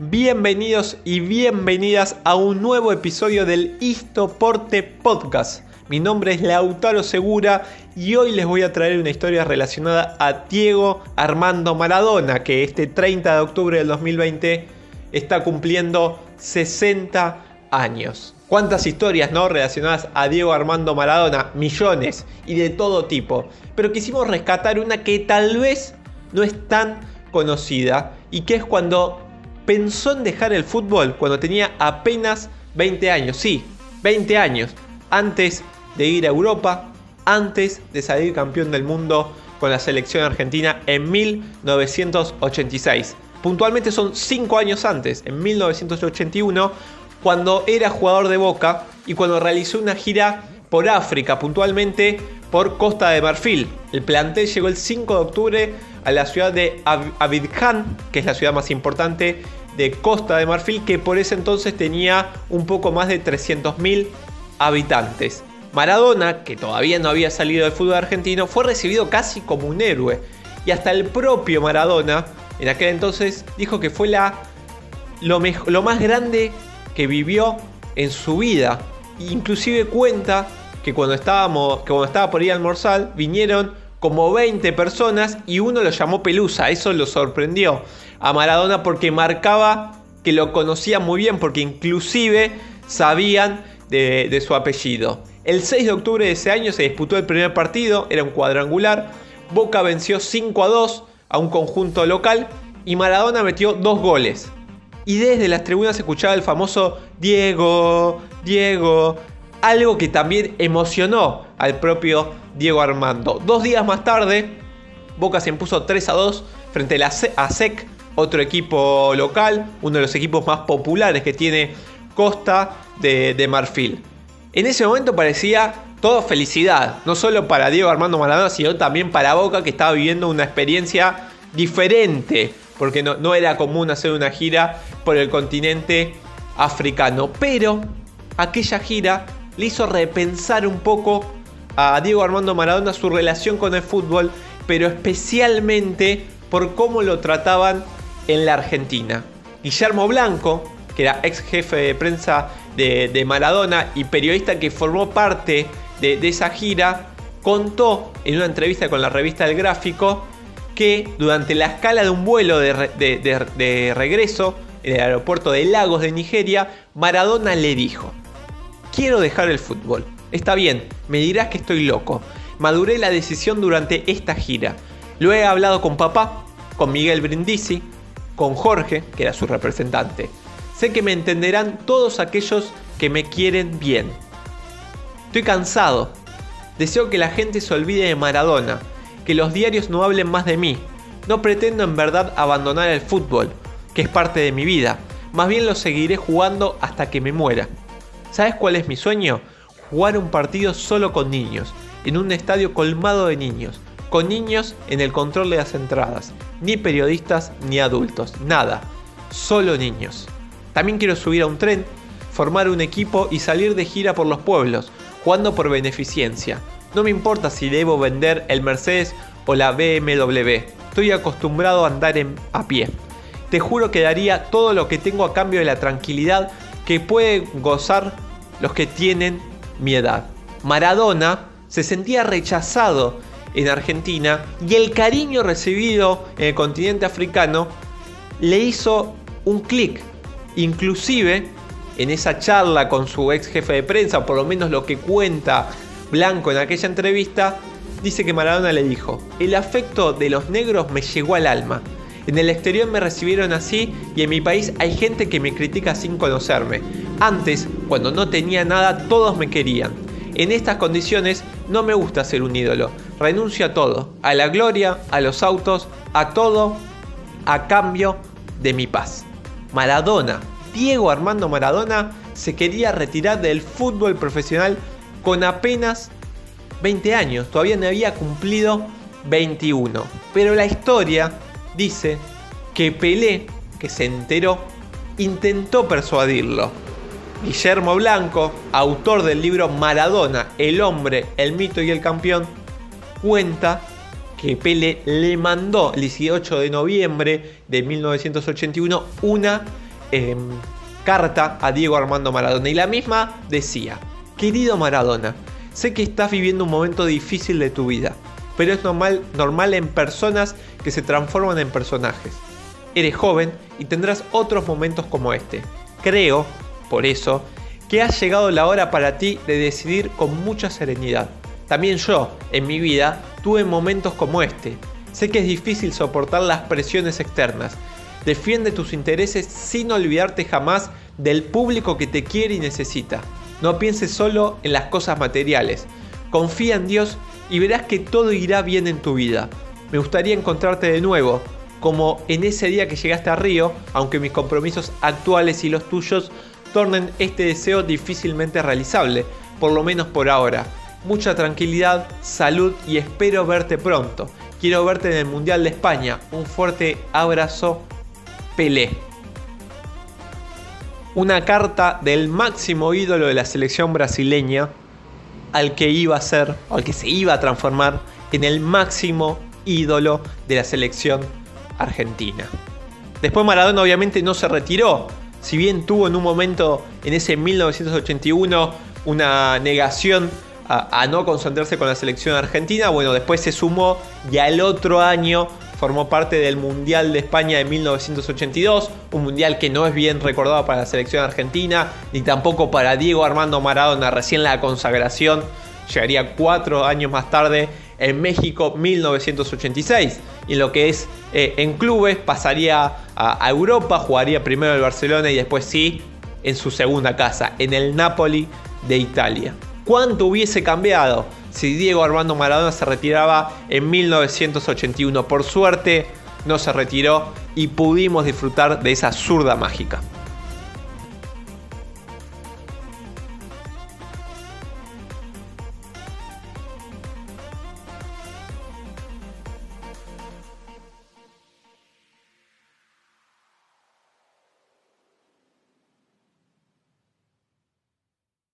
Bienvenidos y bienvenidas a un nuevo episodio del Istoporte Podcast. Mi nombre es Lautaro Segura y hoy les voy a traer una historia relacionada a Diego Armando Maradona, que este 30 de octubre del 2020 está cumpliendo 60 años. ¿Cuántas historias no relacionadas a Diego Armando Maradona? Millones y de todo tipo. Pero quisimos rescatar una que tal vez no es tan conocida y que es cuando pensó en dejar el fútbol cuando tenía apenas 20 años. Sí, 20 años. Antes de ir a Europa, antes de salir campeón del mundo con la selección argentina en 1986. Puntualmente son 5 años antes, en 1981, cuando era jugador de Boca y cuando realizó una gira por África, puntualmente por Costa de Marfil. El plantel llegó el 5 de octubre a la ciudad de Abidjan, que es la ciudad más importante de Costa de Marfil, que por ese entonces tenía un poco más de 300.000 habitantes. Maradona, que todavía no había salido del fútbol argentino, fue recibido casi como un héroe. Y hasta el propio Maradona, en aquel entonces, dijo que fue la, lo, más grande que vivió en su vida. Inclusive cuenta que cuando, estábamos, que cuando estaba por ir al almorzar, vinieron como 20 personas y uno lo llamó Pelusa. Eso lo sorprendió a Maradona porque marcaba que lo conocía muy bien, porque inclusive sabían de, su apellido. El 6 de octubre de ese año se disputó el primer partido, era un cuadrangular. Boca venció 5 a 2 a un conjunto local y Maradona metió dos goles. Y desde las tribunas se escuchaba el famoso Diego, Diego, algo que también emocionó al propio Diego Armando. Dos días más tarde, Boca se impuso 3 a 2 frente a ASEC, otro equipo local, uno de los equipos más populares que tiene Costa de Marfil. En ese momento parecía todo felicidad, no solo para Diego Armando Maradona, sino también para Boca que estaba viviendo una experiencia diferente, porque no era común hacer una gira por el continente africano. Pero aquella gira le hizo repensar un poco a Diego Armando Maradona su relación con el fútbol, pero especialmente por cómo lo trataban en la Argentina. Guillermo Blanco, que era ex jefe de prensa de, Maradona y periodista que formó parte de, esa gira, contó en una entrevista con la revista El Gráfico que durante la escala de un vuelo de, regreso en el aeropuerto de Lagos de Nigeria, Maradona le dijo, quiero dejar el fútbol. Está bien, me dirás que estoy loco. Maduré la decisión durante esta gira. Lo he hablado con papá, con Miguel Brindisi, con Jorge, que era su representante. Sé que me entenderán todos aquellos que me quieren bien. Estoy cansado. Deseo que la gente se olvide de Maradona, que los diarios no hablen más de mí. No pretendo en verdad abandonar el fútbol, que es parte de mi vida. Más bien lo seguiré jugando hasta que me muera. ¿Sabes cuál es mi sueño? Jugar un partido solo con niños, en un estadio colmado de niños, con niños en el control de las entradas, ni periodistas ni adultos, nada, solo niños. También quiero subir a un tren, formar un equipo y salir de gira por los pueblos, jugando por beneficencia. No me importa si debo vender el Mercedes o la BMW. Estoy acostumbrado a andar a pie. Te juro que daría todo lo que tengo a cambio de la tranquilidad que pueden gozar los que tienen mi edad. Maradona se sentía rechazado en Argentina y el cariño recibido en el continente africano le hizo un clic Inclusive, en esa charla con su ex jefe de prensa, por lo menos lo que cuenta Blanco en aquella entrevista, dice que Maradona le dijo, el afecto de los negros me llegó al alma. En el exterior me recibieron así y en mi país hay gente que me critica sin conocerme. Antes, cuando no tenía nada, todos me querían. En estas condiciones no me gusta ser un ídolo. Renuncio a todo, a la gloria, a los autos, a todo, a cambio de mi paz. Maradona, Diego Armando Maradona, se quería retirar del fútbol profesional con apenas 20 años, todavía no había cumplido 21. Pero la historia dice que Pelé, que se enteró, intentó persuadirlo. Guillermo Blanco, autor del libro Maradona, el hombre, el mito y el campeón, cuenta que Pele le mandó el 18 de noviembre de 1981 una em, carta a Diego Armando Maradona y la misma decía, querido Maradona, sé que estás viviendo un momento difícil de tu vida, pero es normal, normal en personas que se transforman en personajes. Eres joven y tendrás otros momentos como este. Creo, por eso, que ha llegado la hora para ti de decidir con mucha serenidad. También yo, en mi vida, tuve momentos como este. Sé que es difícil soportar las presiones externas. Defiende tus intereses sin olvidarte jamás del público que te quiere y necesita. No pienses solo en las cosas materiales. Confía en Dios y verás que todo irá bien en tu vida. Me gustaría encontrarte de nuevo, como en ese día que llegaste a Río, aunque mis compromisos actuales y los tuyos tornen este deseo difícilmente realizable, por lo menos por ahora. Mucha tranquilidad, salud y espero verte pronto. Quiero verte en el Mundial de España. Un fuerte abrazo, Pelé. Una carta del máximo ídolo de la selección brasileña al que iba a ser, o al que se iba a transformar en el máximo ídolo de la selección argentina. Después Maradona obviamente no se retiró, si bien tuvo en un momento, en ese 1981, una negación a, no concentrarse con la selección argentina, bueno, después se sumó y al otro año formó parte del Mundial de España de 1982, un mundial que no es bien recordado para la selección argentina, ni tampoco para Diego Armando Maradona, recién la consagración llegaría cuatro años más tarde en México 1986. Y lo que es eh, en clubes pasaría a, Europa, jugaría primero el Barcelona y después sí en su segunda casa, en el Napoli de Italia. ¿Cuánto hubiese cambiado si Diego Armando Maradona se retiraba en 1981? Por suerte no se retiró y pudimos disfrutar de esa zurda mágica.